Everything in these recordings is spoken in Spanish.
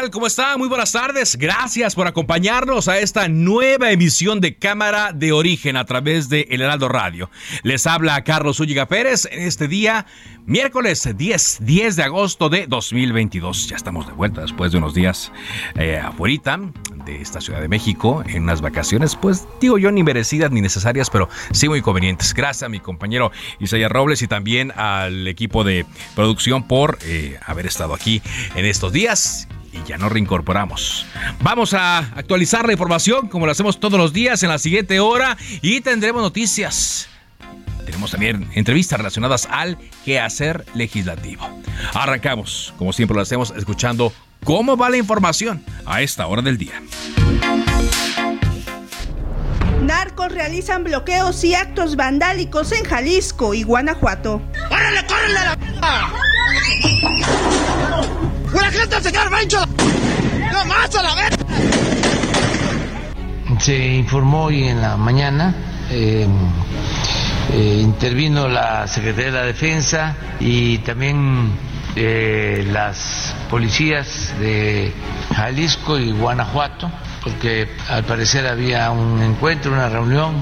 Tal? ¿Cómo está? Muy buenas tardes. Gracias por acompañarnos a esta nueva emisión de Cámara de Origen a través de El Heraldo Radio. Les habla Carlos Ulliga Pérez en este día, miércoles 10, 10 de agosto de 2022. Ya estamos de vuelta después de unos días eh, afuera de esta Ciudad de México en unas vacaciones, pues digo yo ni merecidas ni necesarias, pero sí muy convenientes. Gracias a mi compañero Isaías Robles y también al equipo de producción por eh, haber estado aquí en estos días y ya nos reincorporamos. Vamos a actualizar la información como lo hacemos todos los días en la siguiente hora y tendremos noticias. Tenemos también entrevistas relacionadas al quehacer legislativo. Arrancamos, como siempre lo hacemos, escuchando cómo va la información a esta hora del día. Narcos realizan bloqueos y actos vandálicos en Jalisco y Guanajuato. ¡Córrele, córrele a la ¡La gente se! ¡No más a la vez! Se informó hoy en la mañana, eh, eh, intervino la Secretaría de la Defensa y también eh, las policías de Jalisco y Guanajuato, porque al parecer había un encuentro, una reunión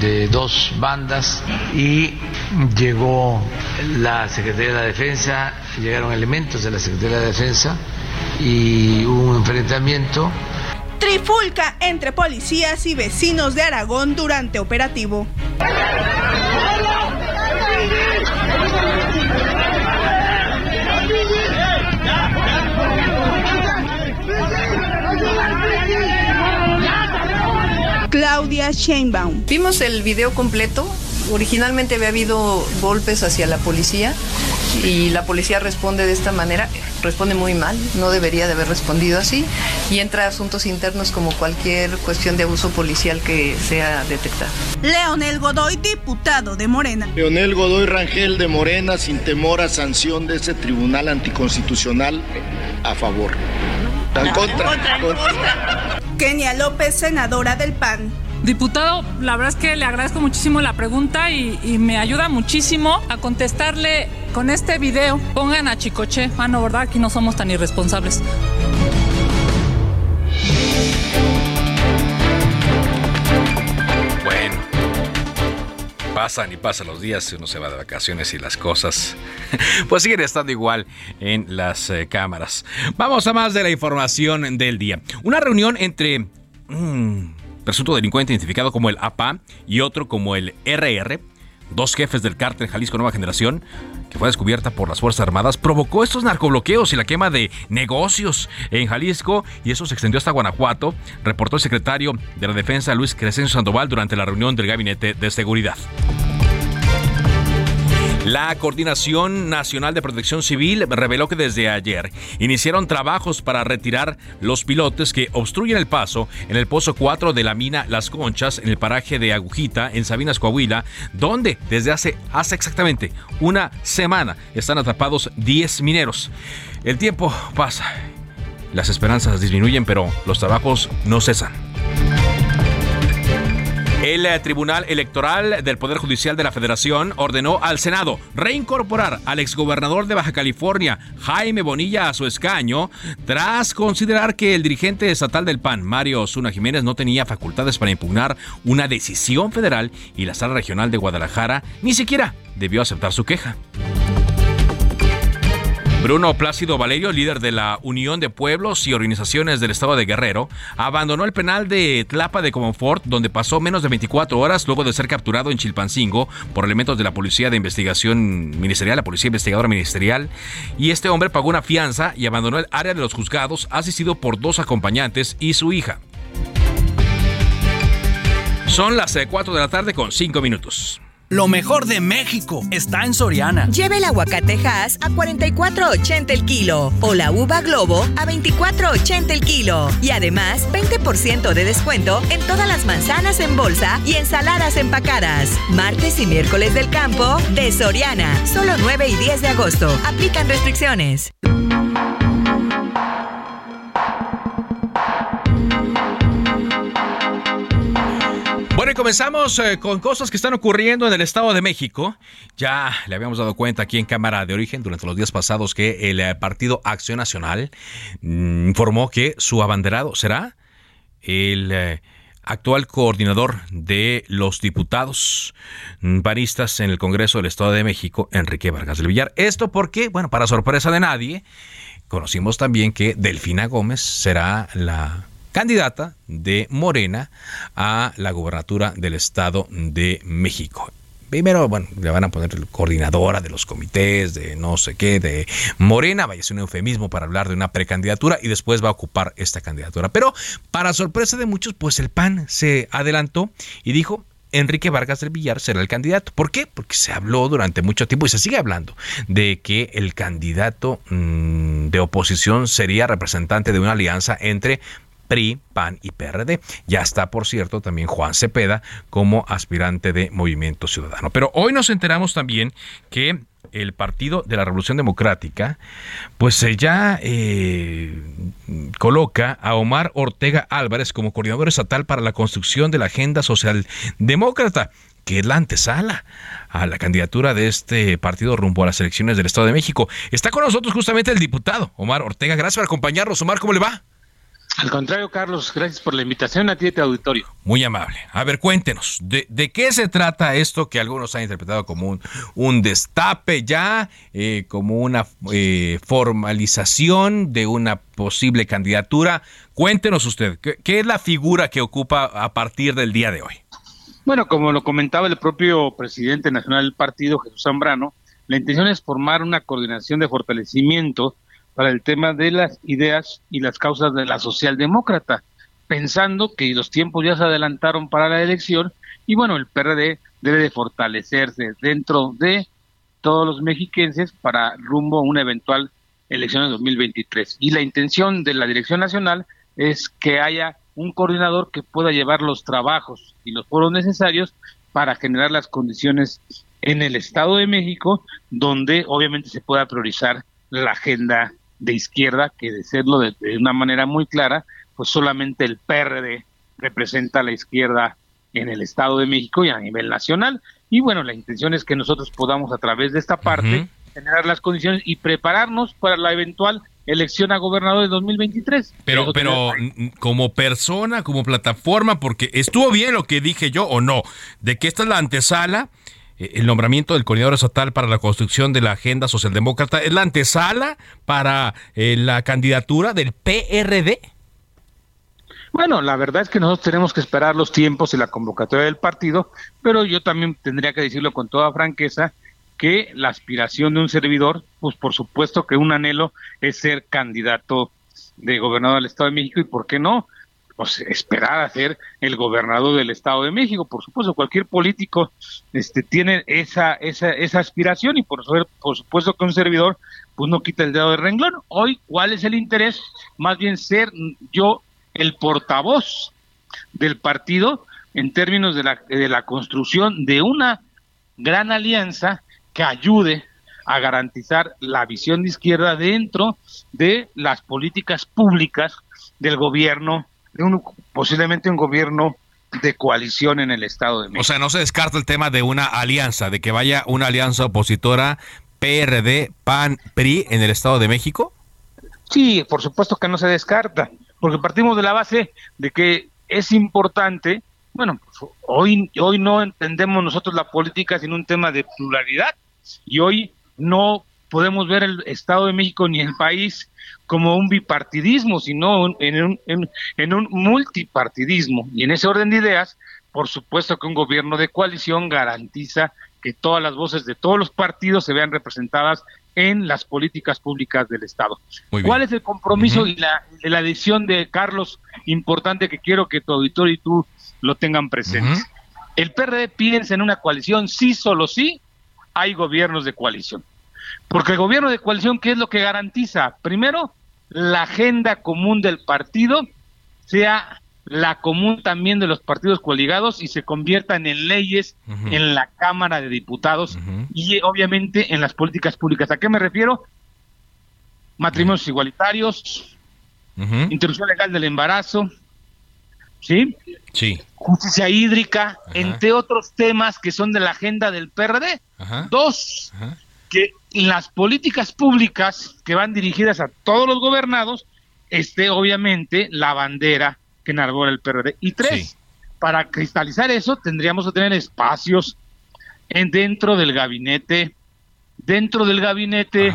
de dos bandas y llegó la Secretaría de Defensa, llegaron elementos de la Secretaría de Defensa y hubo un enfrentamiento. Trifulca entre policías y vecinos de Aragón durante operativo. Claudia Sheinbaum. Vimos el video completo. Originalmente había habido golpes hacia la policía y la policía responde de esta manera, responde muy mal, no debería de haber respondido así y entra a asuntos internos como cualquier cuestión de abuso policial que sea detectada. Leonel Godoy, diputado de Morena. Leonel Godoy Rangel de Morena, sin temor a sanción de ese tribunal anticonstitucional, a favor. En contra. contra, contra. Kenia López, senadora del PAN. Diputado, la verdad es que le agradezco muchísimo la pregunta y, me ayuda muchísimo a contestarle con este video. Pongan a Chicoche. Ah, no, ¿verdad? Aquí no somos tan irresponsables. Bueno, pasan y pasan los días, uno se va de vacaciones y las cosas pues siguen estando igual en las eh, cámaras. Vamos a más de la información del día. Una reunión entre... Mmm, presunto delincuente identificado como el APA y otro como el RR, dos jefes del cártel Jalisco Nueva Generación, que fue descubierta por las Fuerzas Armadas, provocó estos narcobloqueos y la quema de negocios en Jalisco y eso se extendió hasta Guanajuato, reportó el secretario de la Defensa Luis Crescencio Sandoval durante la reunión del Gabinete de Seguridad. La Coordinación Nacional de Protección Civil reveló que desde ayer iniciaron trabajos para retirar los pilotes que obstruyen el paso en el pozo 4 de la mina Las Conchas en el paraje de Agujita en Sabinas, Coahuila, donde desde hace, hace exactamente una semana están atrapados 10 mineros. El tiempo pasa, las esperanzas disminuyen, pero los trabajos no cesan. El Tribunal Electoral del Poder Judicial de la Federación ordenó al Senado reincorporar al exgobernador de Baja California, Jaime Bonilla, a su escaño, tras considerar que el dirigente estatal del PAN, Mario Osuna Jiménez, no tenía facultades para impugnar una decisión federal y la Sala Regional de Guadalajara ni siquiera debió aceptar su queja. Bruno Plácido Valerio, líder de la Unión de Pueblos y Organizaciones del Estado de Guerrero, abandonó el penal de Tlapa de Comonfort, donde pasó menos de 24 horas luego de ser capturado en Chilpancingo por elementos de la Policía de Investigación Ministerial, la Policía Investigadora Ministerial. Y este hombre pagó una fianza y abandonó el área de los juzgados, asistido por dos acompañantes y su hija. Son las 4 de la tarde con 5 minutos. Lo mejor de México está en Soriana. Lleve el aguacate Hass a 44.80 el kilo o la uva Globo a 24.80 el kilo. Y además, 20% de descuento en todas las manzanas en bolsa y ensaladas empacadas. Martes y miércoles del campo de Soriana. Solo 9 y 10 de agosto. Aplican restricciones. Bueno, comenzamos eh, con cosas que están ocurriendo en el Estado de México. Ya le habíamos dado cuenta aquí en Cámara de Origen durante los días pasados que el eh, Partido Acción Nacional mm, informó que su abanderado será el eh, actual coordinador de los diputados mm, paristas en el Congreso del Estado de México, Enrique Vargas del Villar. Esto porque, bueno, para sorpresa de nadie, conocimos también que Delfina Gómez será la candidata de Morena a la gubernatura del Estado de México. Primero, bueno, le van a poner coordinadora de los comités, de no sé qué, de Morena, vaya ser un eufemismo para hablar de una precandidatura y después va a ocupar esta candidatura. Pero, para sorpresa de muchos, pues el PAN se adelantó y dijo, Enrique Vargas del Villar será el candidato. ¿Por qué? Porque se habló durante mucho tiempo y se sigue hablando de que el candidato mm, de oposición sería representante de una alianza entre PRI, PAN y PRD. Ya está, por cierto, también Juan Cepeda como aspirante de Movimiento Ciudadano. Pero hoy nos enteramos también que el Partido de la Revolución Democrática, pues ya eh, coloca a Omar Ortega Álvarez como coordinador estatal para la construcción de la agenda socialdemócrata, que es la antesala a la candidatura de este partido rumbo a las elecciones del Estado de México. Está con nosotros justamente el diputado Omar Ortega. Gracias por acompañarnos. Omar, ¿cómo le va? Al contrario, Carlos, gracias por la invitación a ti y a tu auditorio. Muy amable. A ver, cuéntenos, ¿de, qué se trata esto que algunos han interpretado como un, un destape ya, eh, como una eh, formalización de una posible candidatura? Cuéntenos usted, ¿qué, ¿qué es la figura que ocupa a partir del día de hoy? Bueno, como lo comentaba el propio presidente nacional del partido, Jesús Zambrano, la intención es formar una coordinación de fortalecimiento para el tema de las ideas y las causas de la socialdemócrata, pensando que los tiempos ya se adelantaron para la elección y bueno, el PRD debe de fortalecerse dentro de todos los mexiquenses para rumbo a una eventual elección de 2023. Y la intención de la Dirección Nacional es que haya un coordinador que pueda llevar los trabajos y los foros necesarios para generar las condiciones en el Estado de México, donde obviamente se pueda priorizar la agenda de izquierda, que de serlo de, una manera muy clara, pues solamente el PRD representa a la izquierda en el Estado de México y a nivel nacional. Y bueno, la intención es que nosotros podamos a través de esta parte generar las condiciones y prepararnos para la eventual elección a gobernador de 2023. Pero, pero como persona, como plataforma, porque estuvo bien lo que dije yo o no, de que esta es la antesala el nombramiento del coordinador estatal para la construcción de la agenda socialdemócrata es la antesala para eh, la candidatura del PRD. Bueno, la verdad es que nosotros tenemos que esperar los tiempos y la convocatoria del partido, pero yo también tendría que decirlo con toda franqueza que la aspiración de un servidor, pues por supuesto que un anhelo es ser candidato de gobernador del Estado de México y por qué no, pues, esperar a ser el gobernador del Estado de México. Por supuesto, cualquier político este, tiene esa, esa, esa aspiración y por, por supuesto que un servidor pues no quita el dedo de renglón. Hoy, ¿cuál es el interés? Más bien ser yo el portavoz del partido en términos de la, de la construcción de una gran alianza que ayude a garantizar la visión de izquierda dentro de las políticas públicas del gobierno posiblemente un gobierno de coalición en el Estado de México. O sea, no se descarta el tema de una alianza, de que vaya una alianza opositora PRD, PAN, PRI en el Estado de México. Sí, por supuesto que no se descarta, porque partimos de la base de que es importante, bueno, pues, hoy, hoy no entendemos nosotros la política sin un tema de pluralidad y hoy no podemos ver el Estado de México ni el país como un bipartidismo, sino en un, en, en un multipartidismo. Y en ese orden de ideas, por supuesto que un gobierno de coalición garantiza que todas las voces de todos los partidos se vean representadas en las políticas públicas del Estado. ¿Cuál es el compromiso y la, la decisión de Carlos importante que quiero que tu auditorio y tú lo tengan presente? El PRD piensa en una coalición, sí, solo sí, hay gobiernos de coalición. Porque el gobierno de coalición, ¿qué es lo que garantiza? Primero, la agenda común del partido sea la común también de los partidos coligados y se conviertan en leyes en la Cámara de Diputados y obviamente en las políticas públicas. ¿A qué me refiero? Matrimonios igualitarios, interrupción legal del embarazo, ¿sí? Sí. Justicia hídrica, entre otros temas que son de la agenda del PRD. Dos, que las políticas públicas que van dirigidas a todos los gobernados esté obviamente la bandera que enarbora el PRD. Y tres, para cristalizar eso tendríamos que tener espacios en dentro del gabinete, dentro del gabinete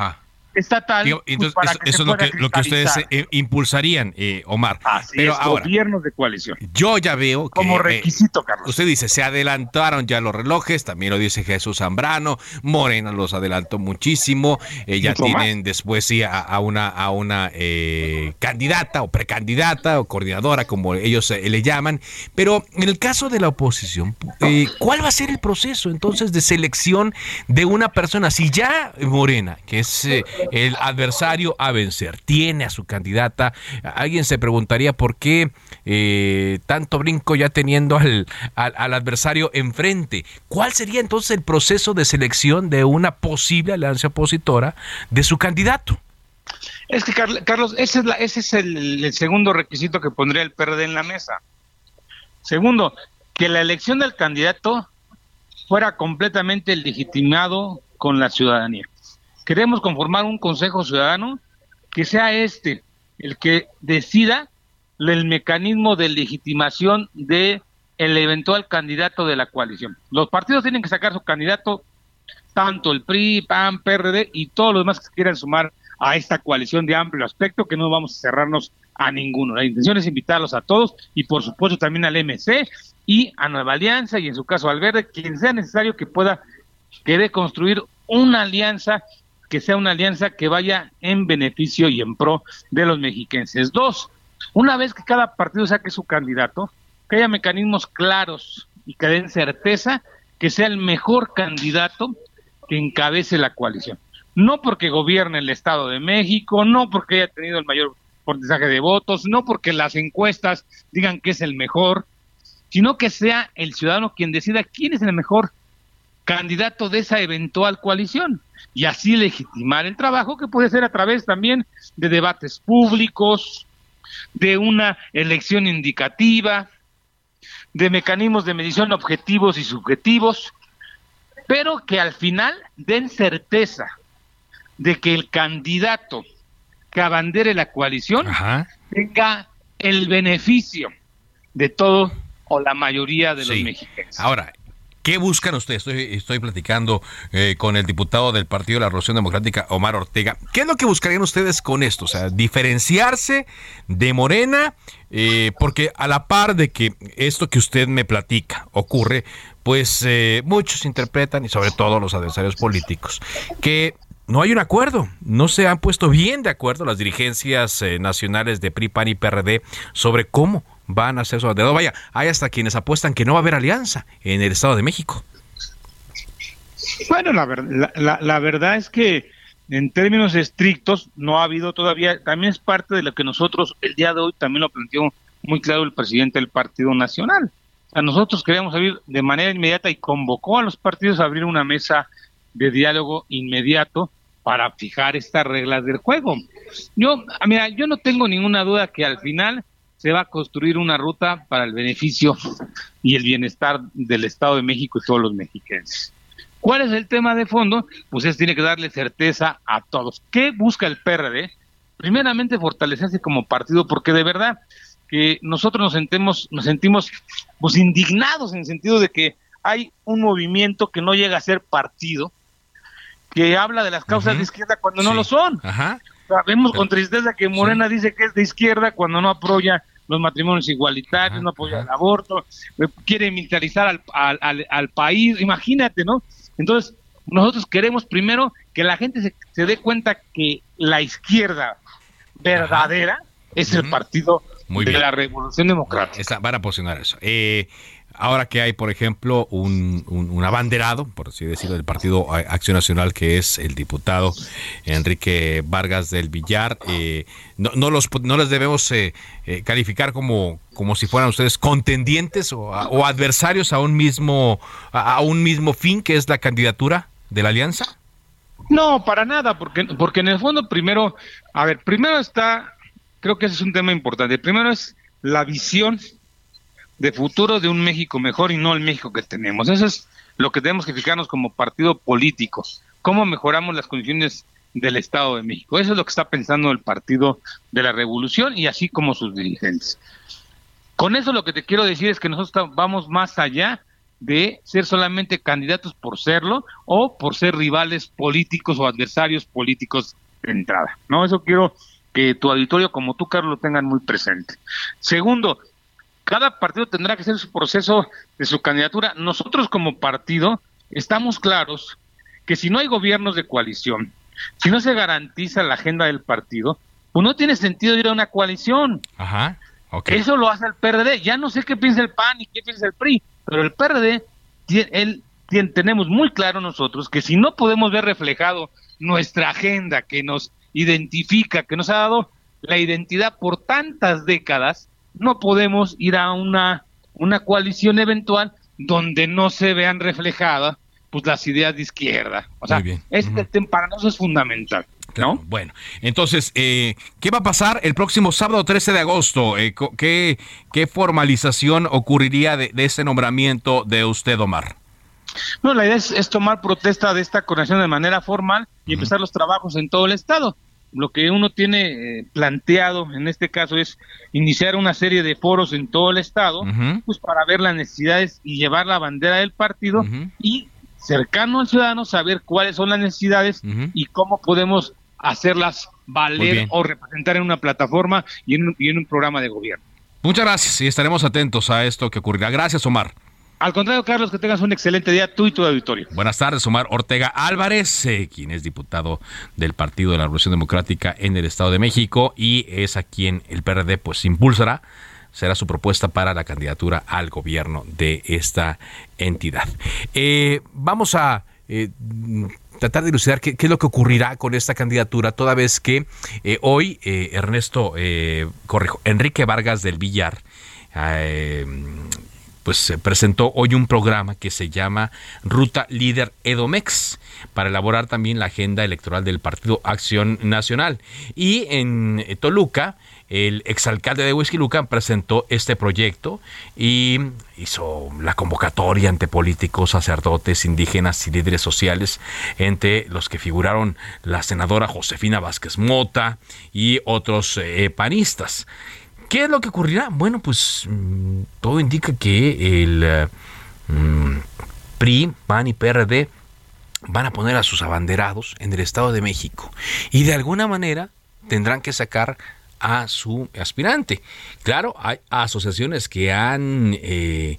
estatal. Pues, entonces, eso, es lo que, lo que ustedes eh, impulsarían, eh, Omar. Pero ahora, gobiernos de coalición. Yo ya veo que. Como eh, requisito, Carlos. Usted dice, se adelantaron ya los relojes, también lo dice Jesús Zambrano, Morena los adelantó muchísimo, ya tienen después sí a, una, a una candidata o precandidata o coordinadora, como ellos le llaman. Pero en el caso de la oposición, ¿cuál va a ser el proceso entonces de selección de una persona? Si ya Morena, que es el adversario a vencer. Tiene a su candidata. Alguien se preguntaría por qué eh, tanto brinco ya teniendo al, al, adversario enfrente. ¿Cuál sería entonces el proceso de selección de una posible alianza opositora de su candidato? Es que, Carlos, ese es, ese es el, segundo requisito que pondría el PRD en la mesa. Segundo, que la elección del candidato fuera completamente legitimado con la ciudadanía. Queremos conformar un Consejo Ciudadano que sea este el que decida el mecanismo de legitimación de el eventual candidato de la coalición. Los partidos tienen que sacar su candidato, tanto el PRI, PAN, PRD y todos los demás que quieran sumar a esta coalición de amplio aspecto, que no vamos a cerrarnos a ninguno. La intención es invitarlos a todos y por supuesto también al MC y a Nueva Alianza y en su caso al Verde, quien sea necesario que pueda querer construir una alianza que sea una alianza que vaya en beneficio y en pro de los mexiquenses. Dos, una vez que cada partido saque su candidato, que haya mecanismos claros y que den certeza que sea el mejor candidato que encabece la coalición. No porque gobierne el Estado de México, no porque haya tenido el mayor porcentaje de votos, no porque las encuestas digan que es el mejor, sino que sea el ciudadano quien decida quién es el mejor candidato de esa eventual coalición y así legitimar el trabajo que puede ser a través también de debates públicos, de una elección indicativa, de mecanismos de medición objetivos y subjetivos, pero que al final den certeza de que el candidato que abandere la coalición tenga el beneficio de todo o la mayoría de los mexicanos. Ahora, ¿Qué buscan ustedes? Estoy, platicando eh, con el diputado del Partido de la Revolución Democrática, Omar Ortega. ¿Qué es lo que buscarían ustedes con esto? O sea, diferenciarse de Morena, eh, porque a la par de que esto que usted me platica ocurre, pues eh, muchos interpretan, y sobre todo los adversarios políticos, que no hay un acuerdo, no se han puesto bien de acuerdo las dirigencias nacionales de PRI, PAN y PRD sobre cómo van a su dedo. Vaya, hay hasta quienes apuestan que no va a haber alianza en el Estado de México. Bueno, la, la, la, verdad es que en términos estrictos no ha habido todavía, también es parte de lo que nosotros el día de hoy también lo planteó muy claro el presidente del Partido Nacional. A nosotros queríamos abrir de manera inmediata y convocó a los partidos a abrir una mesa de diálogo inmediato para fijar estas reglas del juego. Yo, mira, yo no tengo ninguna duda que al final se va a construir una ruta para el beneficio y el bienestar del Estado de México y todos los mexicanos. ¿Cuál es el tema de fondo? Pues es tiene que darle certeza a todos. ¿Qué busca el PRD? Primeramente fortalecerse como partido, porque de verdad que nosotros nos sentimos, nos sentimos pues indignados en el sentido de que hay un movimiento que no llega a ser partido, que habla de las causas de izquierda cuando no lo son. Vemos con tristeza que Morena dice que es de izquierda cuando no apoya los matrimonios igualitarios, no apoya el aborto, eh, quiere militarizar al, al, al, país, imagínate, ¿no? Entonces, nosotros queremos primero que la gente se, se dé cuenta que la izquierda verdadera es el partido de la Revolución Democrática. van a posicionar eso. Eh, ahora que hay, por ejemplo, un, un, abanderado, por así decirlo, del Partido Acción Nacional, que es el diputado Enrique Vargas del Villar, eh, no, no, los, no les debemos eh, calificar como, como si fueran ustedes contendientes o, adversarios a un, mismo, a, un mismo fin, que es la candidatura de la alianza. No, para nada, porque, porque en el fondo primero, a ver, primero está creo que ese es un tema importante. Primero es la visión de futuro de un México mejor y no el México que tenemos. Eso es lo que tenemos que fijarnos como partido político. ¿Cómo mejoramos las condiciones del Estado de México? Eso es lo que está pensando el Partido de la Revolución y así como sus dirigentes. Con eso lo que te quiero decir es que nosotros vamos más allá de ser solamente candidatos por serlo o por ser rivales políticos o adversarios políticos de entrada. No, eso quiero que tu auditorio como tú, Carlos, lo tengan muy presente. Segundo, cada partido tendrá que hacer su proceso de su candidatura. Nosotros como partido estamos claros que si no hay gobiernos de coalición, si no se garantiza la agenda del partido, pues no tiene sentido ir a una coalición. Ajá. Eso lo hace el PRD. Ya no sé qué piensa el PAN y qué piensa el PRI, pero el PRD, él, tenemos muy claro nosotros que si no podemos ver reflejado nuestra agenda que nos identifica, que nos ha dado la identidad por tantas décadas, no podemos ir a una, una coalición eventual donde no se vean reflejadas pues las ideas de izquierda. O sea, este tema para nosotros es fundamental. ¿No? bueno, entonces, eh, ¿qué va a pasar el próximo sábado 13 de agosto? Eh, ¿qué, ¿Qué formalización ocurriría de, de ese nombramiento de usted, Omar? No, la idea es, tomar protesta de esta coordinación de manera formal y empezar los trabajos en todo el Estado. Lo que uno tiene eh, planteado en este caso es iniciar una serie de foros en todo el Estado, pues para ver las necesidades y llevar la bandera del partido y cercano al ciudadano saber cuáles son las necesidades y cómo podemos hacerlas valer o representar en una plataforma y en, y en un programa de gobierno. Muchas gracias y estaremos atentos a esto que ocurrirá. Gracias, Omar. Al contrario, Carlos, que tengas un excelente día tú y tu auditorio. Buenas tardes, Omar Ortega Álvarez, eh, quien es diputado del Partido de la Revolución Democrática en el Estado de México y es a quien el PRD pues impulsará será su propuesta para la candidatura al gobierno de esta entidad. Eh, vamos a eh, tratar de elucidar qué, es lo que ocurrirá con esta candidatura, toda vez que hoy Ernesto, corrijo, Enrique Vargas del Villar, pues se presentó hoy un programa que se llama Ruta Líder Edomex para elaborar también la agenda electoral del Partido Acción Nacional. Y en Toluca, el exalcalde de Huizquiluca presentó este proyecto y hizo la convocatoria ante políticos, sacerdotes, indígenas y líderes sociales, entre los que figuraron la senadora Josefina Vázquez Mota y otros eh, panistas. ¿Qué es lo que ocurrirá? Bueno, pues mm, todo indica que el eh, mm, PRI, PAN y PRD van a poner a sus abanderados en el Estado de México y de alguna manera tendrán que sacar a su aspirante. Claro, hay asociaciones que han eh,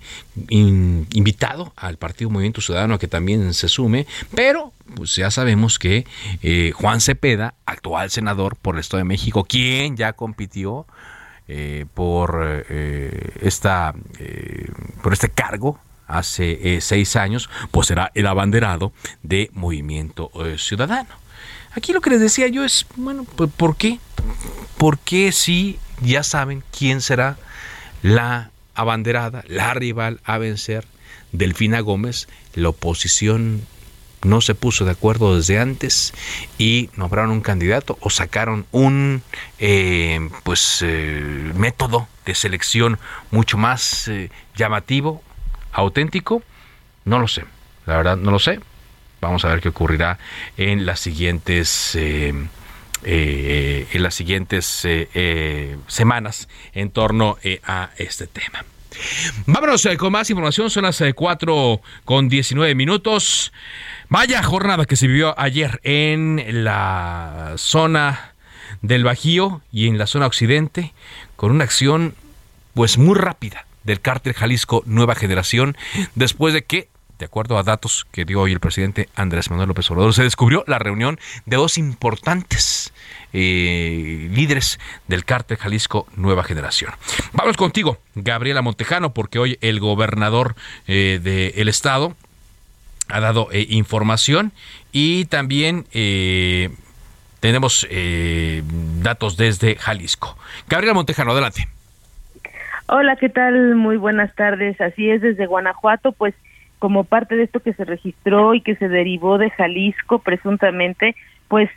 invitado al Partido Movimiento Ciudadano a que también se sume, pero pues ya sabemos que eh, Juan Cepeda, actual senador por el Estado de México, quien ya compitió eh, por, eh, esta, eh, por este cargo hace seis años, pues será el abanderado de Movimiento Ciudadano. Aquí lo que les decía yo es, bueno, pues ¿por qué? ¿Por qué si ya saben quién será la abanderada, la rival a vencer? Delfina Gómez, la oposición no se puso de acuerdo desde antes y nombraron un candidato o sacaron un eh, pues eh, método de selección mucho más eh, llamativo, auténtico, no lo sé, la verdad no lo sé. Vamos a ver qué ocurrirá en las siguientes en las siguientes semanas en torno a este tema. Vámonos eh, con más información, son las 4 eh, con 19 minutos. Vaya jornada que se vivió ayer en la zona del Bajío y en la zona occidente con una acción pues muy rápida del cártel Jalisco Nueva Generación después de que de acuerdo a datos que dio hoy el presidente Andrés Manuel López Obrador, se descubrió la reunión de dos importantes eh, líderes del cártel Jalisco Nueva Generación. Vamos contigo, Gabriela Montejano, porque hoy el gobernador eh, del estado ha dado eh, información y también tenemos datos desde Jalisco. Gabriela Montejano, adelante. Hola, ¿qué tal? Muy buenas tardes. Así es, desde Guanajuato, pues como parte de esto que se registró y que se derivó de Jalisco presuntamente, pues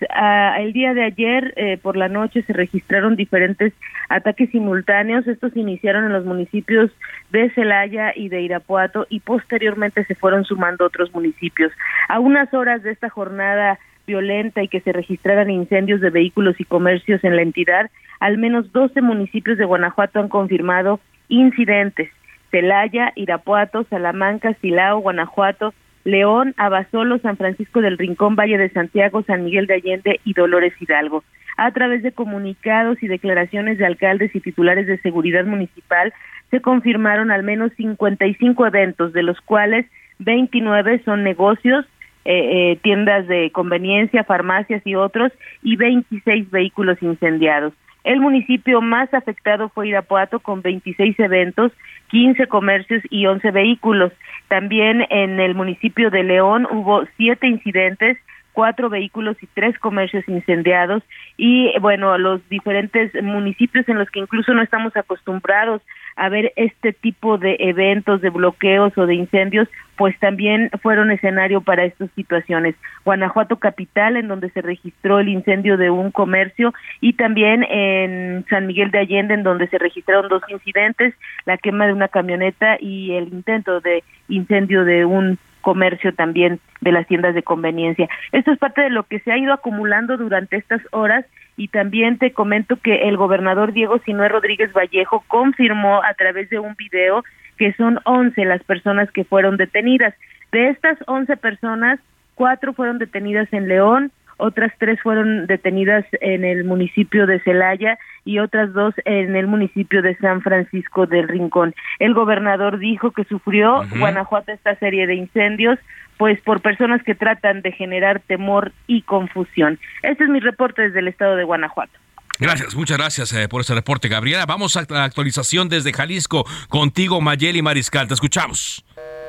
el día de ayer eh, por la noche se registraron diferentes ataques simultáneos. Estos iniciaron en los municipios de Celaya y de Irapuato y posteriormente se fueron sumando otros municipios. A unas horas de esta jornada violenta y que se registraran incendios de vehículos y comercios en la entidad, al menos 12 municipios de Guanajuato han confirmado incidentes. Celaya, Irapuato, Salamanca, Silao, Guanajuato, León, Abasolo, San Francisco del Rincón, Valle de Santiago, San Miguel de Allende y Dolores Hidalgo. A través de comunicados y declaraciones de alcaldes y titulares de seguridad municipal, se confirmaron al menos 55 eventos, de los cuales 29 son negocios, eh, eh, tiendas de conveniencia, farmacias y otros, y 26 vehículos incendiados. El municipio más afectado fue Irapuato con 26 eventos, 15 comercios y 11 vehículos. También en el municipio de León hubo siete incidentes, cuatro vehículos y tres comercios incendiados y bueno, los diferentes municipios en los que incluso no estamos acostumbrados a ver este tipo de eventos, de bloqueos o de incendios, pues también fueron escenario para estas situaciones. Guanajuato capital, en donde se registró el incendio de un comercio, y también en San Miguel de Allende, en donde se registraron dos incidentes, la quema de una camioneta y el intento de incendio de un comercio también de las tiendas de conveniencia. Esto es parte de lo que se ha ido acumulando durante estas horas y también te comento que el gobernador Diego Sinué Rodríguez Vallejo confirmó a través de un video que son 11 las personas que fueron detenidas. De estas 11 personas, cuatro fueron detenidas en León, otras tres fueron detenidas en el municipio de Celaya y otras dos en el municipio de San Francisco del Rincón. El gobernador dijo que sufrió Guanajuato esta serie de incendios pues por personas que tratan de generar temor y confusión. Este es mi reporte desde el estado de Guanajuato. Gracias, muchas gracias eh, por este reporte, Gabriela. Vamos a la actualización desde Jalisco contigo, Mayeli Mariscal. Te escuchamos.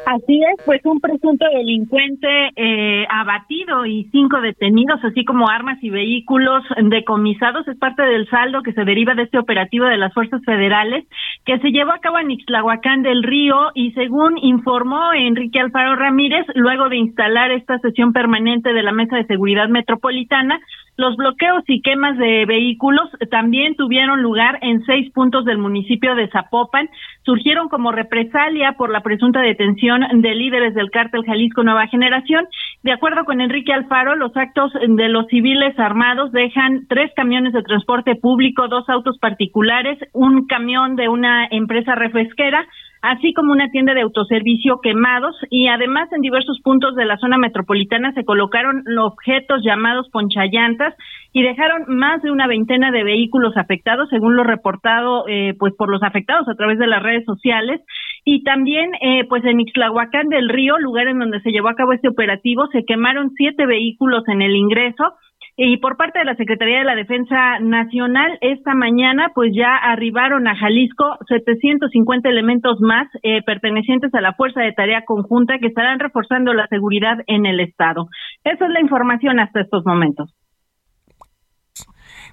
Así es, pues un presunto delincuente eh, abatido y cinco detenidos, así como armas y vehículos decomisados, es parte del saldo que se deriva de este operativo de las fuerzas federales que se llevó a cabo en Ixtlahuacán del Río y según informó Enrique Alfaro Ramírez, luego de instalar esta sesión permanente de la Mesa de Seguridad Metropolitana, los bloqueos y quemas de vehículos también tuvieron lugar en seis puntos del municipio de Zapopan. Surgieron como represalia por la presunta detención de líderes del cártel Jalisco Nueva Generación. De acuerdo con Enrique Alfaro, los actos de los civiles armados dejan tres camiones de transporte público, dos autos particulares, un camión de una empresa refresquera, así como una tienda de autoservicio quemados y además en diversos puntos de la zona metropolitana se colocaron objetos llamados ponchallantas y dejaron más de una veintena de vehículos afectados según lo reportado eh, pues por los afectados a través de las redes sociales. Y también eh, pues en Ixtlahuacán del Río, lugar en donde se llevó a cabo este operativo, se quemaron siete vehículos en el ingreso y por parte de la Secretaría de la Defensa Nacional, esta mañana pues ya arribaron a Jalisco 750 elementos más eh, pertenecientes a la Fuerza de Tarea Conjunta que estarán reforzando la seguridad en el Estado. Esa es la información hasta estos momentos.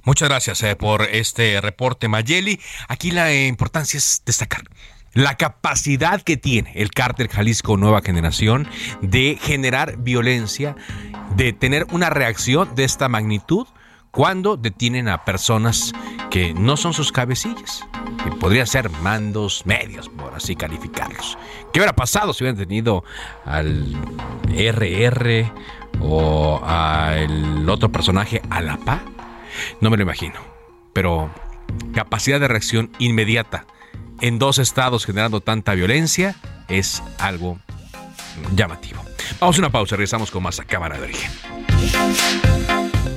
Muchas gracias eh, por este reporte, Mayeli. Aquí la importancia es destacar la capacidad que tiene el cártel Jalisco Nueva Generación de generar violencia, de tener una reacción de esta magnitud cuando detienen a personas que no son sus cabecillas. Y podría ser mandos medios, por así calificarlos. ¿Qué hubiera pasado si hubieran tenido al RR o al otro personaje, a la No me lo imagino. Pero capacidad de reacción inmediata en dos estados generando tanta violencia es algo llamativo. Vamos a una pausa, regresamos con más a Cámara de Origen.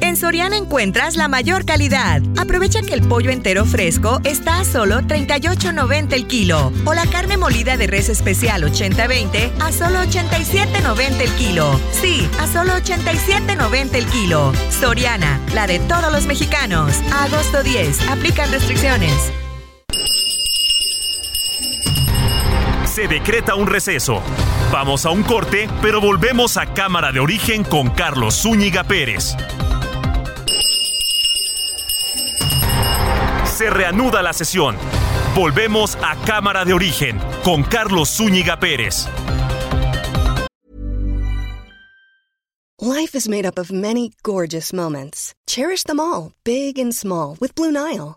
En Soriana encuentras la mayor calidad. Aprovecha que el pollo entero fresco está a solo 38.90 el kilo o la carne molida de res especial 80-20 a solo 87.90 el kilo. Sí, a solo 87.90 el kilo. Soriana, la de todos los mexicanos. Agosto 10, aplican restricciones. Se decreta un receso. Vamos a un corte, pero volvemos a Cámara de Origen con Carlos Zúñiga Pérez. Se reanuda la sesión. Volvemos a Cámara de Origen con Carlos Zúñiga Pérez. Life is made up of many gorgeous moments. Cherish them all, big and small, with Blue Nile.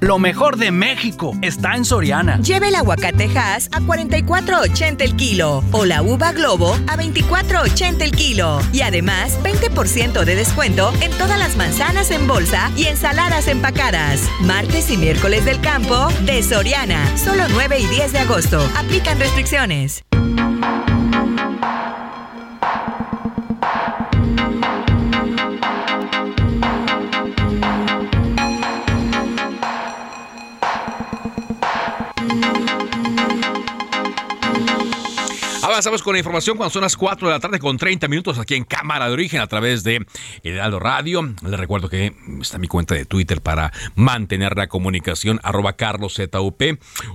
Lo mejor de México está en Soriana. Lleve el aguacate Hass a 44.80 el kilo o la uva Globo a 24.80 el kilo. Y además, 20% de descuento en todas las manzanas en bolsa y ensaladas empacadas. Martes y miércoles del campo de Soriana. Solo 9 y 10 de agosto. Aplican restricciones. Avanzamos con la información cuando son las 4 de la tarde con 30 minutos aquí en Cámara de Origen a través de Heraldo Radio. Les recuerdo que está mi cuenta de Twitter para mantener la comunicación arroba carloszup.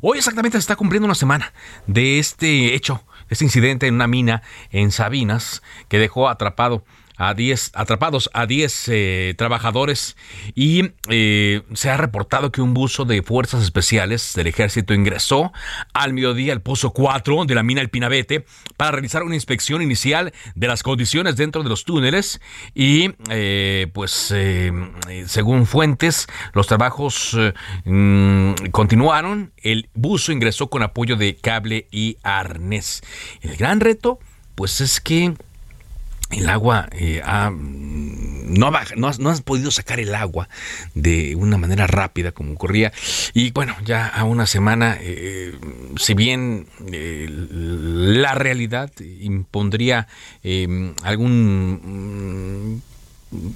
Hoy exactamente se está cumpliendo una semana de este hecho, este incidente en una mina en Sabinas que dejó atrapado a 10 atrapados a 10 eh, trabajadores y eh, se ha reportado que un buzo de fuerzas especiales del ejército ingresó al mediodía al pozo 4 de la mina El Pinabete para realizar una inspección inicial de las condiciones dentro de los túneles y eh, pues según fuentes los trabajos mm, continuaron. El buzo ingresó con apoyo de cable y arnés. El gran reto pues es que el agua eh, no, ha, no, has podido sacar el agua de una manera rápida como ocurría. Y bueno, ya a una semana, eh, si bien eh, la realidad impondría algún...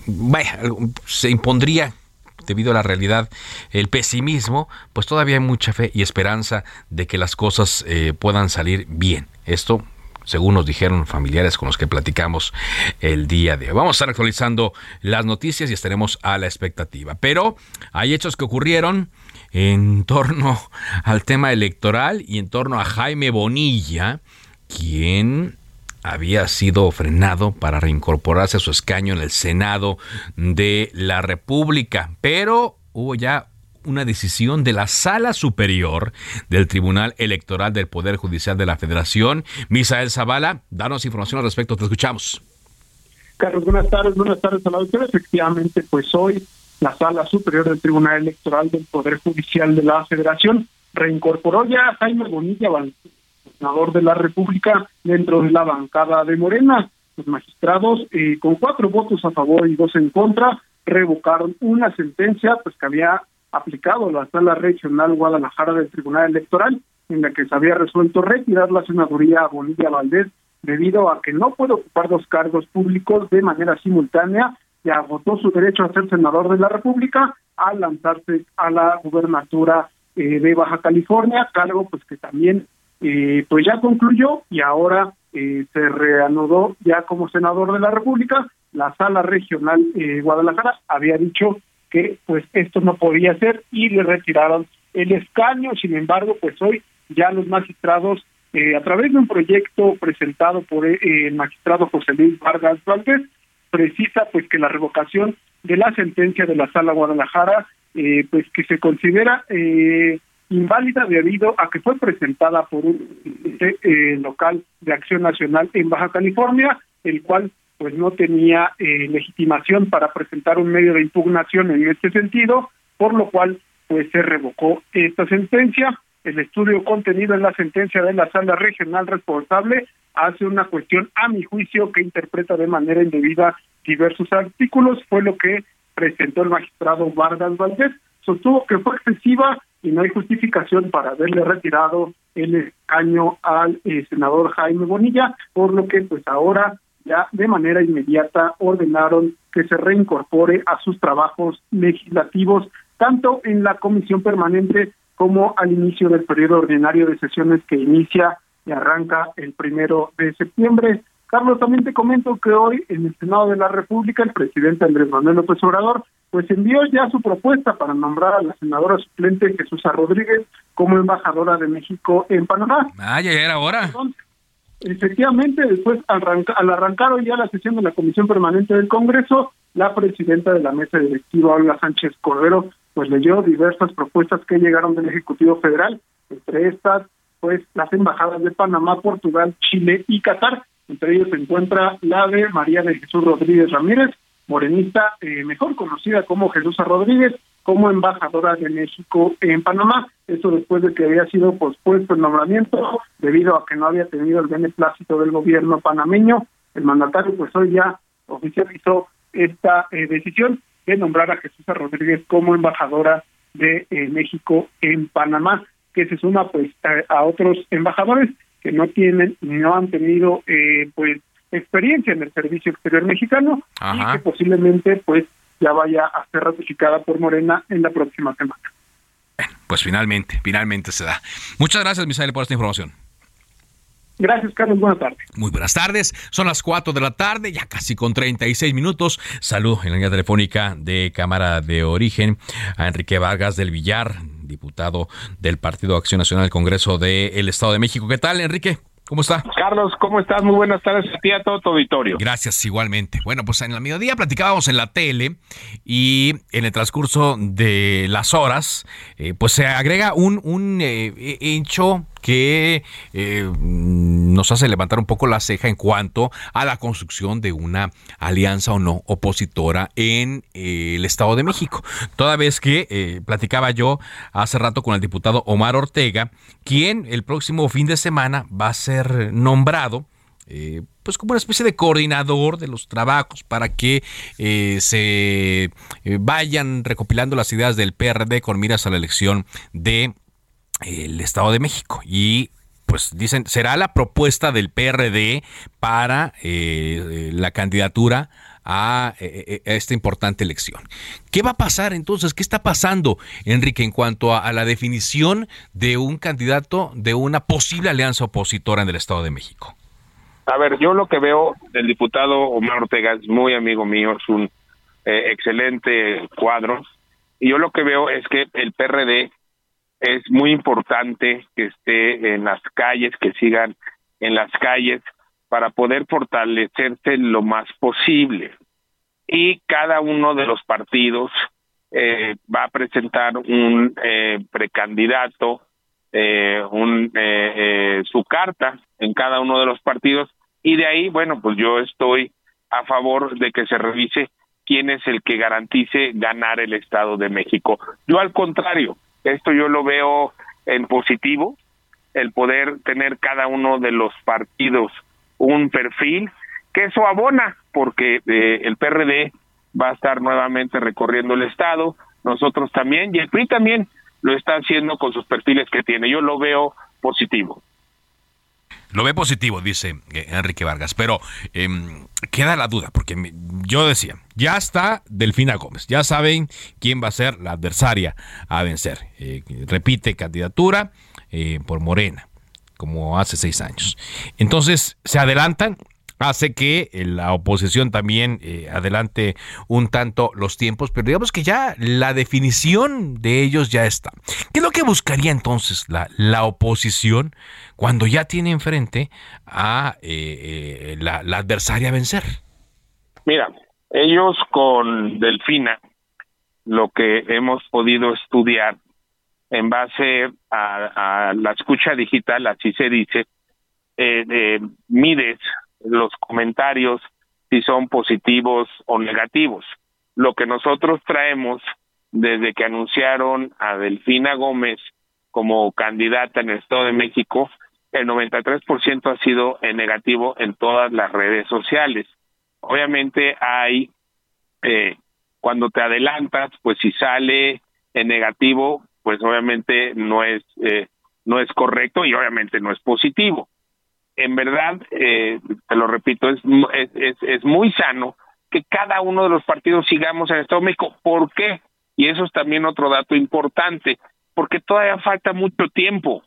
Vaya, se impondría debido a la realidad, el pesimismo, pues todavía hay mucha fe y esperanza de que las cosas puedan salir bien. Esto según nos dijeron familiares con los que platicamos el día de hoy. Vamos a estar actualizando las noticias y estaremos a la expectativa. Pero hay hechos que ocurrieron en torno al tema electoral y en torno a Jaime Bonilla, quien había sido frenado para reincorporarse a su escaño en el Senado de la República, pero hubo ya una decisión de la Sala Superior del Tribunal Electoral del Poder Judicial de la Federación. Misael Zavala, danos información al respecto, te escuchamos. Carlos, buenas tardes, buenas tardes a la doctora. Efectivamente, pues hoy la Sala Superior del Tribunal Electoral del Poder Judicial de la Federación reincorporó ya a Jaime Bonilla, senador de la República, dentro de la bancada de Morena. Los magistrados, eh, con cuatro votos a favor y dos en contra, revocaron una sentencia pues que había aplicado la Sala Regional Guadalajara del Tribunal Electoral, en la que se había resuelto retirar la senaduría a Bonilla Valdés debido a que no puede ocupar dos cargos públicos de manera simultánea y agotó su derecho a ser senador de la República al lanzarse a la gubernatura eh, de Baja California, cargo pues que también eh, pues ya concluyó y ahora eh, se reanudó ya como senador de la República. La sala regional Guadalajara había dicho que pues esto no podía ser y le retiraron el escaño. Sin embargo, pues hoy ya los magistrados, eh, a través de un proyecto presentado por eh, el magistrado José Luis Vargas Valdés, precisa pues que la revocación de la sentencia de la Sala Guadalajara, eh, pues que se considera inválida debido a que fue presentada por un eh, local de Acción Nacional en Baja California, el cual pues no tenía eh, legitimación para presentar un medio de impugnación en este sentido, por lo cual pues se revocó esta sentencia. El estudio contenido en la sentencia de la sala regional responsable hace una cuestión a mi juicio que interpreta de manera indebida diversos artículos, fue lo que presentó el magistrado Vargas Valdés, sostuvo que fue excesiva y no hay justificación para haberle retirado el escaño al eh, senador Jaime Bonilla, por lo que pues ahora ya de manera inmediata ordenaron que se reincorpore a sus trabajos legislativos, tanto en la comisión permanente como al inicio del periodo ordinario de sesiones que inicia y arranca el primero de septiembre. Carlos, también te comento que hoy en el Senado de la República el presidente Andrés Manuel López Obrador pues envió ya su propuesta para nombrar a la senadora suplente Jesús Rodríguez como embajadora de México en Panamá. Ah, ya era hora. Efectivamente, después al, al arrancar hoy ya la sesión de la Comisión Permanente del Congreso, la presidenta de la mesa directiva, Olga Sánchez Cordero, pues leyó diversas propuestas que llegaron del Ejecutivo Federal, entre estas, pues las embajadas de Panamá, Portugal, Chile y Qatar. Entre ellos se encuentra la de María de Jesús Rodríguez Ramírez, morenista, eh, mejor conocida como Jesús Rodríguez, como embajadora de México en Panamá. Eso después de que había sido pospuesto el nombramiento debido a que no había tenido el beneplácito del gobierno panameño. El mandatario pues hoy ya oficializó esta eh, decisión de nombrar a Jesús Rodríguez como embajadora de eh, México en Panamá, que se suma pues a, otros embajadores que no tienen no han tenido eh, pues experiencia en el servicio exterior mexicano y que posiblemente pues ya vaya a ser ratificada por Morena en la próxima semana. Pues finalmente, finalmente se da. Muchas gracias, Misael, por esta información. Gracias, Carlos. Buenas tardes. Muy buenas tardes. Son las 4 de la tarde, ya casi con 36 minutos. Saludo en la línea telefónica de Cámara de Origen a Enrique Vargas del Villar, diputado del Partido Acción Nacional del Congreso del Estado de México. ¿Qué tal, Enrique? ¿Cómo está? Carlos, ¿cómo estás? Muy buenas tardes a ti a todo tu auditorio. Gracias, igualmente. Bueno, pues en la mediodía platicábamos en la tele y en el transcurso de las horas, eh, pues se agrega un, un eh, hecho que eh, nos hace levantar un poco la ceja en cuanto a la construcción de una alianza o no opositora en eh, el Estado de México. Toda vez que eh, platicaba yo hace rato con el diputado Omar Ortega, quien el próximo fin de semana va a ser nombrado pues como una especie de coordinador de los trabajos para que se vayan recopilando las ideas del PRD con miras a la elección de el Estado de México y pues dicen, será la propuesta del PRD para eh, la candidatura a, eh, a, esta importante elección. ¿Qué va a pasar entonces? ¿Qué está pasando, Enrique, en cuanto a, la definición de un candidato de una posible alianza opositora en el Estado de México? A ver, yo lo que veo del diputado Omar Ortega es muy amigo mío, es un eh, excelente cuadro, y yo lo que veo es que el PRD es muy importante que esté en las calles, que sigan en las calles para poder fortalecerse lo más posible. Y cada uno de los partidos eh, va a presentar un eh, precandidato, eh, un, eh, su carta en cada uno de los partidos y de ahí, bueno, pues yo estoy a favor de que se revise quién es el que garantice ganar el Estado de México. Yo al contrario, esto yo lo veo en positivo, el poder tener cada uno de los partidos un perfil, que eso abona, porque eh, el PRD va a estar nuevamente recorriendo el Estado, nosotros también, y el PRI también lo está haciendo con sus perfiles que tiene. Yo lo veo positivo. Lo ve positivo, dice eh, Enrique Vargas, pero em, queda la duda, porque yo decía, ya está Delfina Gómez, ya saben quién va a ser la adversaria a vencer. Eh, repite candidatura eh, por Morena, como hace seis años. Entonces, se adelantan hace que la oposición también eh, adelante un tanto los tiempos, pero digamos que ya la definición de ellos ya está. ¿Qué es lo que buscaría entonces la, la oposición cuando ya tiene enfrente a eh, eh, la, adversaria a vencer? Mira, ellos con Delfina, lo que hemos podido estudiar en base a, a la escucha digital, así se dice, eh, mides los comentarios si son positivos o negativos. Lo que nosotros traemos desde que anunciaron a Delfina Gómez como candidata en el Estado de México, el 93% ha sido en negativo en todas las redes sociales. Obviamente hay, eh, cuando te adelantas, pues si sale en negativo, pues obviamente no es, eh, no es correcto y obviamente no es positivo. En verdad, eh, te lo repito, es, es, es muy sano que cada uno de los partidos sigamos en el Estado de México. ¿Por qué? Y eso es también otro dato importante, porque todavía falta mucho tiempo,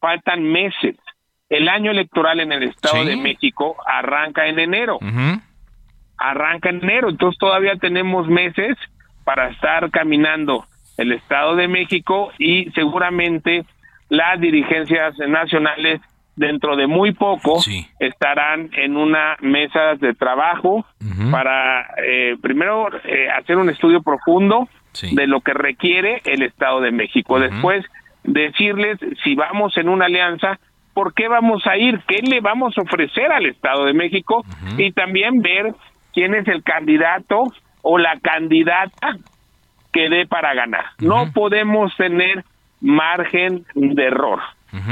faltan meses. El año electoral en el Estado de México arranca en enero. Arranca en enero, entonces todavía tenemos meses para estar caminando el Estado de México y seguramente las dirigencias nacionales dentro de muy poco estarán en una mesa de trabajo para eh, primero eh, hacer un estudio profundo de lo que requiere el Estado de México. Después decirles si vamos en una alianza, por qué vamos a ir, qué le vamos a ofrecer al Estado de México y también ver quién es el candidato o la candidata que dé para ganar. No podemos tener margen de error.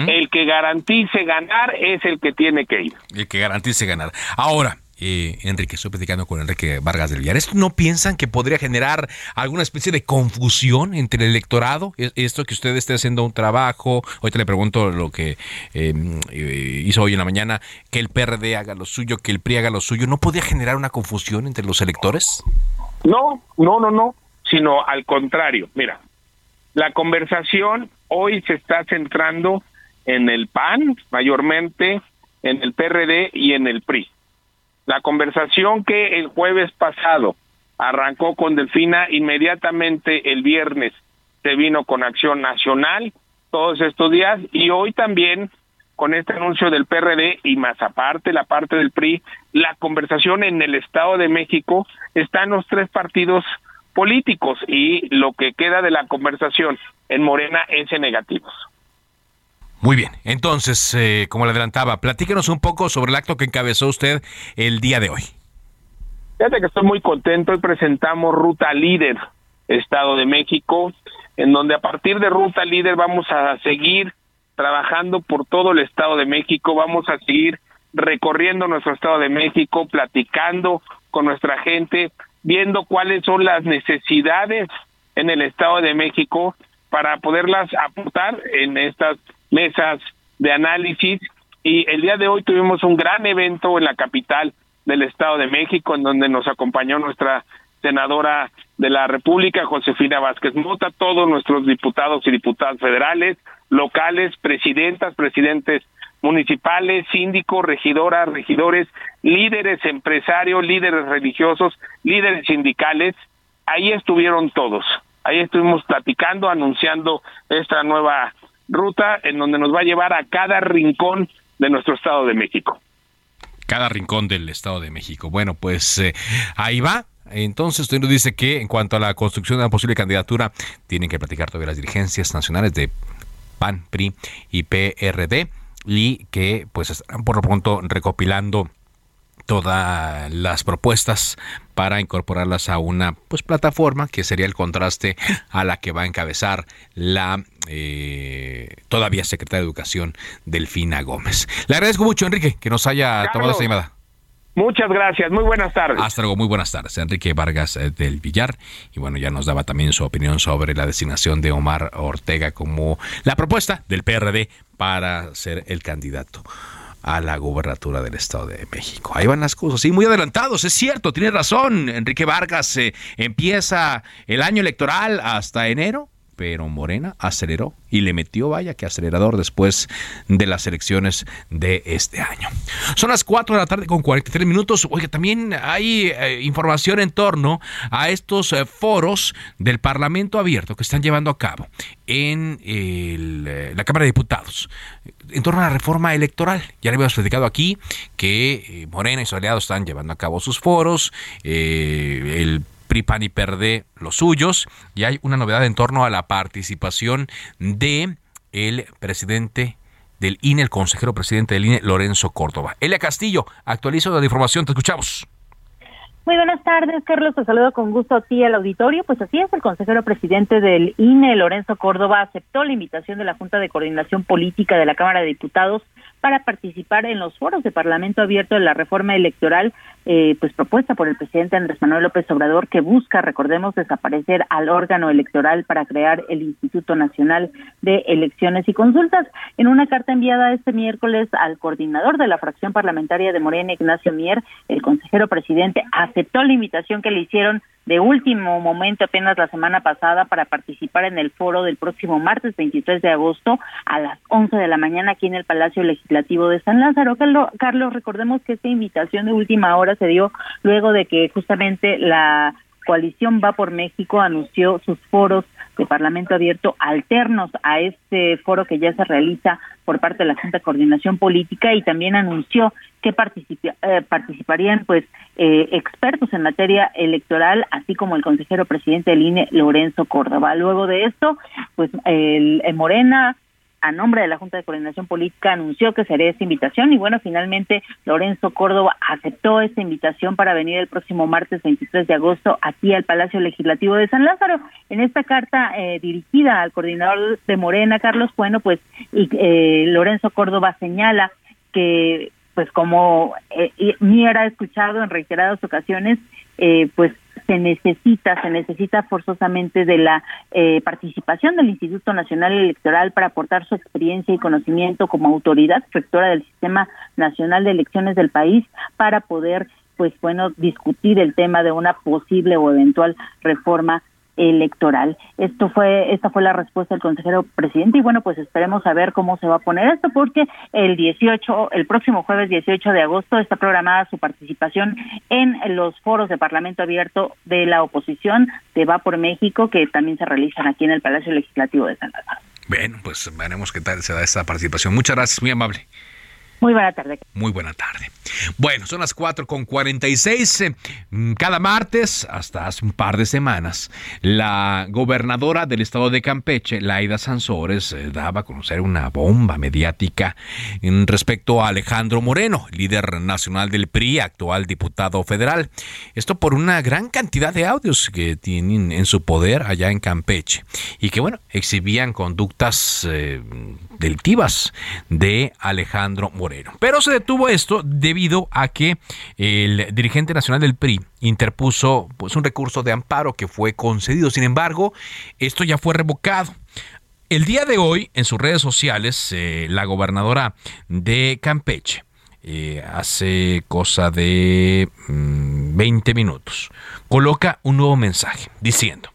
El que garantice ganar es el que tiene que ir. El que garantice ganar. Ahora, eh, Enrique, estoy platicando con Enrique Vargas del Villar. ¿Esto no piensan que podría generar alguna especie de confusión entre el electorado? E-, esto que usted esté haciendo un trabajo, ahorita le pregunto lo que em, eh, hizo hoy en la mañana, que el PRD haga lo suyo, que el PRI haga lo suyo, ¿no podría generar una confusión entre los electores? No, no, no, no, sino al contrario. Mira, la conversación hoy se está centrando en el PAN, mayormente, en el PRD y en el PRI. La conversación que el jueves pasado arrancó con Delfina, inmediatamente el viernes se vino con Acción Nacional todos estos días y hoy también con este anuncio del PRD y más aparte la parte del PRI, la conversación en el Estado de México está en los tres partidos políticos y lo que queda de la conversación en Morena es en negativos. Muy bien, entonces, eh, como le adelantaba, platíquenos un poco sobre el acto que encabezó usted el día de hoy. Fíjate que estoy muy contento y presentamos Ruta Líder, Estado de México, en donde a partir de Ruta Líder vamos a seguir trabajando por todo el Estado de México, vamos a seguir recorriendo nuestro Estado de México, platicando con nuestra gente, viendo cuáles son las necesidades en el Estado de México para poderlas aportar en estas mesas de análisis y el día de hoy tuvimos un gran evento en la capital del Estado de México en donde nos acompañó nuestra senadora de la República, Josefina Vázquez Mota, todos nuestros diputados y diputadas federales, locales, presidentas, presidentes municipales, síndicos, regidoras, regidores, líderes empresarios, líderes religiosos, líderes sindicales, ahí estuvieron todos. Ahí estuvimos platicando, anunciando esta nueva ruta en donde nos va a llevar a cada rincón de nuestro Estado de México. Cada rincón del Estado de México. Bueno, pues eh, ahí va. Entonces usted nos dice que en cuanto a la construcción de una posible candidatura, tienen que platicar todavía las dirigencias nacionales de PAN, PRI y PRD y que pues están por lo pronto recopilando todas las propuestas para incorporarlas a una pues plataforma que sería el contraste a la que va a encabezar la eh, todavía secretaria de Educación Delfina Gómez. Le agradezco mucho Enrique que nos haya tomado esta llamada. Muchas gracias, muy buenas tardes. Hasta luego, muy buenas tardes. Enrique Vargas eh, del Villar. Y bueno, ya nos daba también su opinión sobre la designación de Omar Ortega como la propuesta del PRD para ser el candidato a la gubernatura del Estado de México. Ahí van las cosas, sí, muy adelantados, es cierto, tiene razón. Enrique Vargas eh, empieza el año electoral hasta enero pero Morena aceleró y le metió, vaya que acelerador después de las elecciones de este año. Son las 4 de la tarde con 43 minutos. Oye, también hay eh, información en torno a estos eh, foros del Parlamento abierto que están llevando a cabo en eh, la Cámara de Diputados en torno a la reforma electoral. Ya le habíamos platicado aquí que Morena y sus aliados están llevando a cabo sus foros. el PRI, PAN y PERDE los suyos. Y hay una novedad en torno a la participación de el presidente del INE, el consejero presidente del INE, Lorenzo Córdoba. Elia Castillo, actualizo la información, te escuchamos. Muy buenas tardes, Carlos. Te saludo con gusto a ti al auditorio. Pues así es, el consejero presidente del INE, Lorenzo Córdoba, aceptó la invitación de la Junta de Coordinación Política de la Cámara de Diputados para participar en los foros de Parlamento Abierto de la reforma electoral, eh, pues propuesta por el presidente Andrés Manuel López Obrador, que busca, recordemos, desaparecer al órgano electoral para crear el Instituto Nacional de Elecciones y Consultas. En una carta enviada este miércoles al coordinador de la fracción parlamentaria de Morena, Ignacio Mier, el consejero presidente aceptó la invitación que le hicieron de último momento apenas la semana pasada para participar en el foro del próximo martes 23 de agosto a las 11 de la mañana aquí en el Palacio Legislativo de San Lázaro. Carlos, recordemos que esta invitación de última hora se dio luego de que justamente la coalición Va por México anunció sus foros de Parlamento Abierto alternos a este foro que ya se realiza por parte de la Junta de Coordinación Política y también anunció que eh, participarían pues eh, expertos en materia electoral, así como el consejero presidente del INE, Lorenzo Córdoba. Luego de esto, pues el, el Morena a nombre de la Junta de Coordinación Política anunció que sería esta invitación y bueno, finalmente Lorenzo Córdoba aceptó esta invitación para venir el próximo martes 23 de agosto aquí al Palacio Legislativo de San Lázaro. En esta carta eh, dirigida al coordinador de Morena, Carlos, bueno, pues y, eh, Lorenzo Córdoba señala que pues como eh, Mier ha escuchado en reiteradas ocasiones, eh, pues se necesita, se necesita forzosamente de la eh, participación del Instituto Nacional Electoral para aportar su experiencia y conocimiento como autoridad rectora del Sistema Nacional de Elecciones del país para poder, pues bueno, discutir el tema de una posible o eventual reforma electoral. Esto fue esta fue la respuesta del consejero presidente y bueno, pues esperemos a ver cómo se va a poner esto porque el 18 el próximo jueves 18 de agosto está programada su participación en los foros de Parlamento abierto de la oposición de Va por México que también se realizan aquí en el Palacio Legislativo de San Salvador. Bueno, pues veremos qué tal se da esta participación. Muchas gracias, muy amable. Muy buena tarde. Muy buena tarde. Bueno, son las 4 con 46. Eh, mm, cada martes, hasta hace un par de semanas, la gobernadora del estado de Campeche, Laida Sansores, eh, daba a conocer una bomba mediática en respecto a Alejandro Moreno, líder nacional del PRI, actual diputado federal. Esto por una gran cantidad de audios que tienen en su poder allá en Campeche y que, bueno, exhibían conductas eh, delictivas de Alejandro Moreno. Pero se detuvo esto debido a que el dirigente nacional del PRI interpuso pues, un recurso de amparo que fue concedido. Sin embargo, esto ya fue revocado. El día de hoy, en sus redes sociales, eh, la gobernadora de Campeche, eh, hace cosa de 20 mm, minutos, coloca un nuevo mensaje diciendo,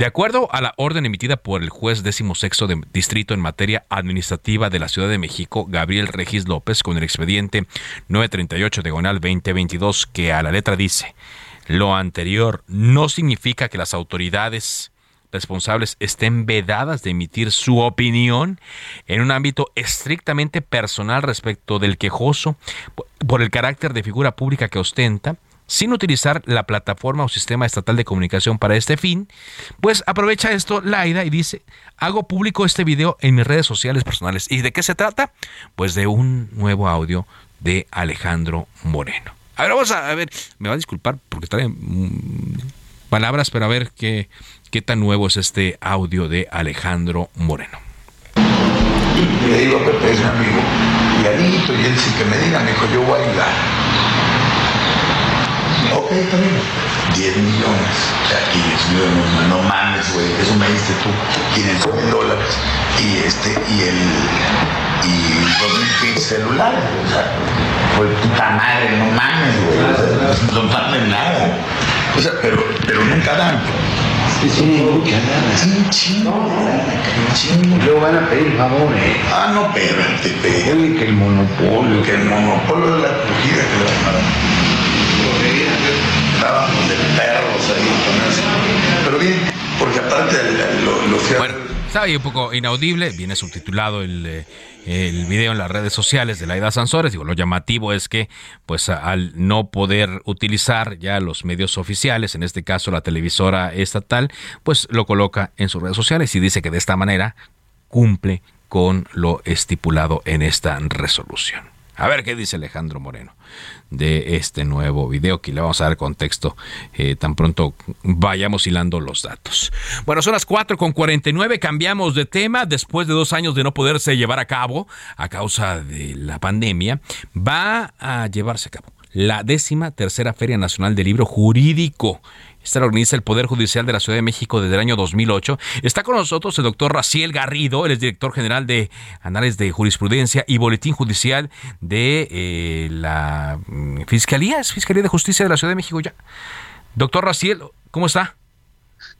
de acuerdo a la orden emitida por el juez décimo sexto de distrito en materia administrativa de la Ciudad de México, Gabriel Regis López, con el expediente 938 diagonal 2022, que a la letra dice, lo anterior no significa que las autoridades responsables estén vedadas de emitir su opinión en un ámbito estrictamente personal respecto del quejoso por el carácter de figura pública que ostenta, sin utilizar la plataforma o sistema estatal de comunicación para este fin, pues aprovecha esto Laida y dice, hago público este video en mis redes sociales personales. ¿Y de qué se trata? Pues de un nuevo audio de Alejandro Moreno. A ver, vamos a, ver, me va a disculpar porque trae mm, palabras, pero a ver qué, qué tan nuevo es este audio de Alejandro Moreno. Le digo Pepe, es mi amigo, y y él sí que me diga, me dijo, yo voy a ayudar 10 millones. O sea, no, no mames, güey, eso me diste tú, 500 mil dólares. Y este, y el, y dos mil celulares, o sea, fue puta madre, no mames, güey, o sea, no mames nada. O sea, pero, pero nunca dan. Sí, chingo. Luego van a pedir favores. Ah, no, pero te Oye, que el monopolio. Que el monopolio de la acogida que le a dar de perros ahí Pero bien, porque aparte lo, lo Bueno, estaba ahí un poco inaudible, viene subtitulado el, eh, el video en las redes sociales de la Laida Sansores. Digo, lo llamativo es que, pues, al no poder utilizar ya los medios oficiales, en este caso la televisora estatal, pues lo coloca en sus redes sociales y dice que de esta manera cumple con lo estipulado en esta resolución. A ver qué dice Alejandro Moreno de este nuevo video que le vamos a dar contexto eh, tan pronto vayamos hilando los datos. Bueno, son las 4 con 49, cambiamos de tema después de dos años de no poderse llevar a cabo a causa de la pandemia, va a llevarse a cabo la décima tercera Feria Nacional del Libro Jurídico esta la organiza el Poder Judicial de la Ciudad de México desde el año 2008. Está con nosotros el doctor Raciel Garrido, él es director general de Anales de Jurisprudencia y Boletín Judicial de eh, la mm, Fiscalía, es Fiscalía de Justicia de la Ciudad de México ya. Doctor Raciel, ¿cómo está?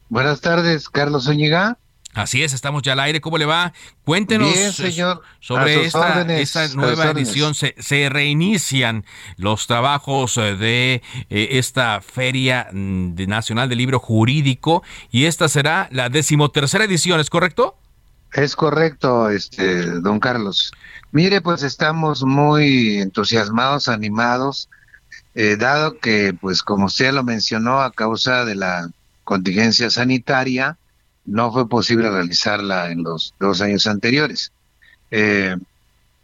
Buenas tardes, Carlos Zúñiga. Así es, estamos ya al aire. ¿Cómo le va? Cuéntenos sobre esta, nueva edición. Se, reinician los trabajos eh, de eh, esta Feria mm, Nacional del Libro Jurídico y esta será la decimotercera edición, ¿es correcto? Es correcto, este, don Carlos. Mire, pues estamos muy entusiasmados, animados, eh, dado que, pues como usted lo mencionó, a causa de la contingencia sanitaria, no fue posible realizarla en los dos años anteriores. Eh,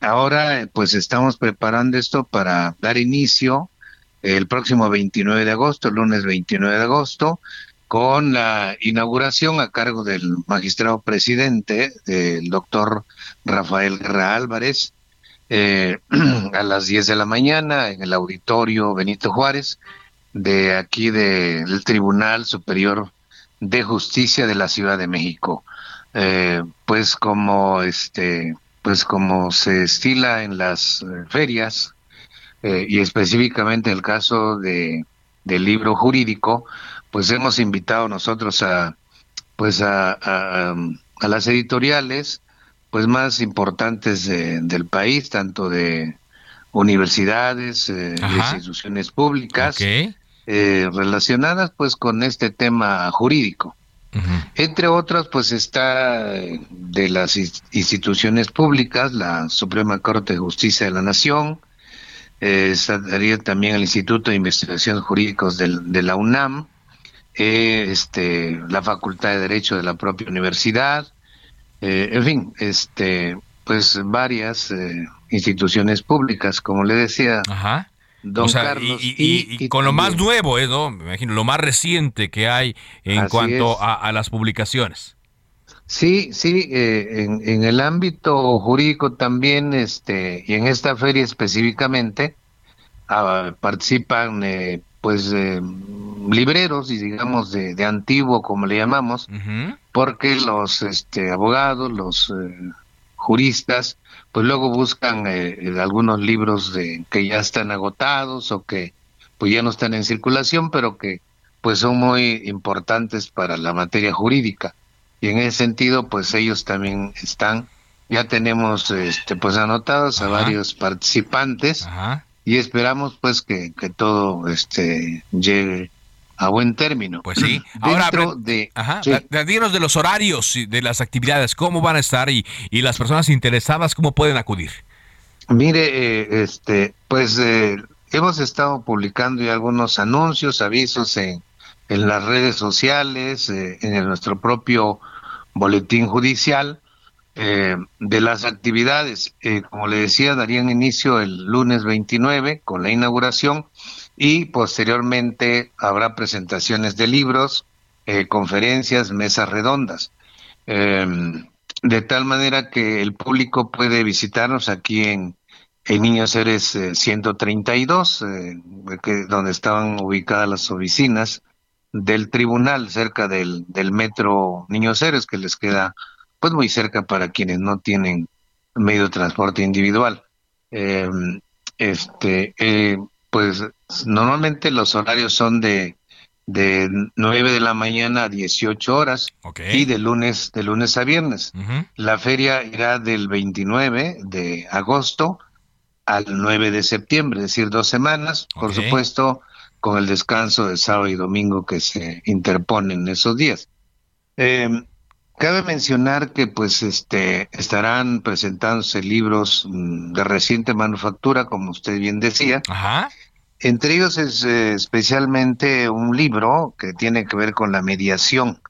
ahora, pues estamos preparando esto para dar inicio el próximo 29 de agosto, el lunes 29 de agosto, con la inauguración a cargo del magistrado presidente, el doctor Rafael Guerra Álvarez, eh, a las 10 de la mañana en el auditorio Benito Juárez, de aquí del Tribunal Superior de Justicia de la Ciudad de México. Eh, pues como este, pues como se estila en las eh, ferias eh, y específicamente en el caso de del libro jurídico, pues hemos invitado nosotros a pues a, a, las editoriales pues más importantes del país, tanto de universidades, de instituciones públicas, eh, relacionadas pues con este tema jurídico. Entre otras, pues está eh, de las instituciones públicas, la Suprema Corte de Justicia de la Nación, eh, estaría también el Instituto de Investigaciones Jurídicos de la UNAM, eh, este, la Facultad de Derecho de la propia universidad, en fin, este, pues varias instituciones públicas, como le decía. Ajá Don Carlos. Y, con lo más nuevo, ¿eh? ¿no? Me imagino, lo más reciente que hay en cuanto a, las publicaciones. Sí, sí, eh, en, el ámbito jurídico también, este, y en esta feria específicamente, ah, participan, eh, pues, libreros y digamos de, antiguo, como le llamamos, porque los, este, abogados, los juristas, pues luego buscan eh, algunos libros de, que ya están agotados o que pues ya no están en circulación, pero que pues son muy importantes para la materia jurídica. Y en ese sentido, pues ellos también están, ya tenemos este pues anotados a varios participantes y esperamos pues que, que todo este llegue a buen término. Pues sí. Ahora, de, ajá, díganos de los horarios de las actividades, cómo van a estar y, y las personas interesadas, cómo pueden acudir. Mire, eh, este, pues eh, hemos estado publicando ya algunos anuncios, avisos en, en las redes sociales, eh, en nuestro propio boletín judicial de las actividades. como le decía, darían inicio el lunes 29 con la inauguración y posteriormente habrá presentaciones de libros, eh, conferencias, mesas redondas. Em, de tal manera que el público puede visitarnos aquí en, en Niños Ceres 132, eh, que, donde estaban ubicadas las oficinas del tribunal cerca del, del metro Niños Ceres, que les queda pues muy cerca para quienes no tienen medio de transporte individual. Em, este, eh, pues normalmente los horarios son de de 9 de la mañana a 18 horas y de lunes de lunes a viernes. La feria irá del 29 de agosto al 9 de septiembre, es decir, dos semanas, por supuesto, con el descanso de sábado y domingo que se interponen esos días. Em, cabe mencionar que pues este estarán presentándose libros mm, de reciente manufactura, como usted bien decía, Ajá. Entre ellos es eh, especialmente un libro que tiene que ver con la mediación.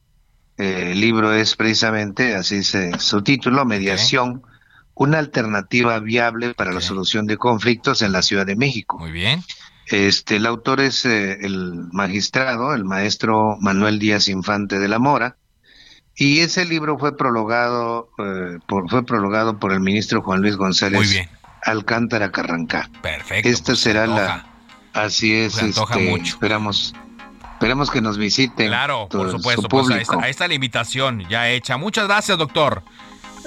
Eh, el libro es precisamente, así dice su título, Mediación, una alternativa viable para la solución de conflictos en la Ciudad de México. Muy bien. Este, el autor es eh, el magistrado, el maestro Manuel Díaz Infante de la Mora, y ese libro fue prologado, eh, por, fue prologado por el ministro Juan Luis González Alcántara Carrancá. Perfecto. Esta pues, será se la, así es, Se antoja este, mucho. esperamos, esperamos que nos visiten. Claro, por supuesto. su Pues ahí, está, ahí está la invitación ya hecha. Muchas gracias, doctor.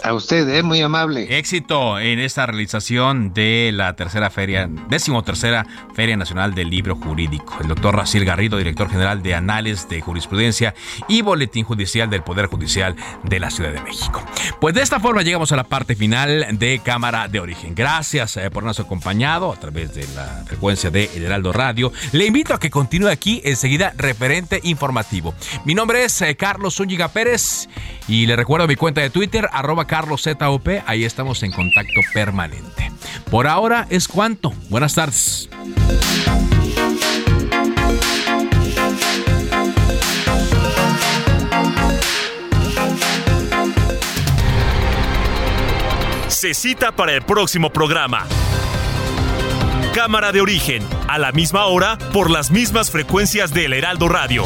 A usted, eh, muy amable. Éxito en esta realización de la tercera feria, décimo tercera Feria Nacional del Libro Jurídico. El doctor Racil Garrido, director general de Anales de Jurisprudencia y Boletín Judicial del Poder Judicial de la Ciudad de México. Pues de esta forma llegamos a la parte final de Cámara de Origen. Gracias eh, por habernos acompañado a través de la frecuencia de El Heraldo Radio. Le invito a que continúe aquí enseguida referente informativo. Mi nombre es eh, Carlos Zúñiga Pérez y le recuerdo mi cuenta de Twitter, arroba carloszop. Ahí estamos en contacto permanente. Por ahora es cuanto. Buenas tardes. Se cita para el próximo programa. Cámara de origen, a la misma hora, por las mismas frecuencias del Heraldo Radio.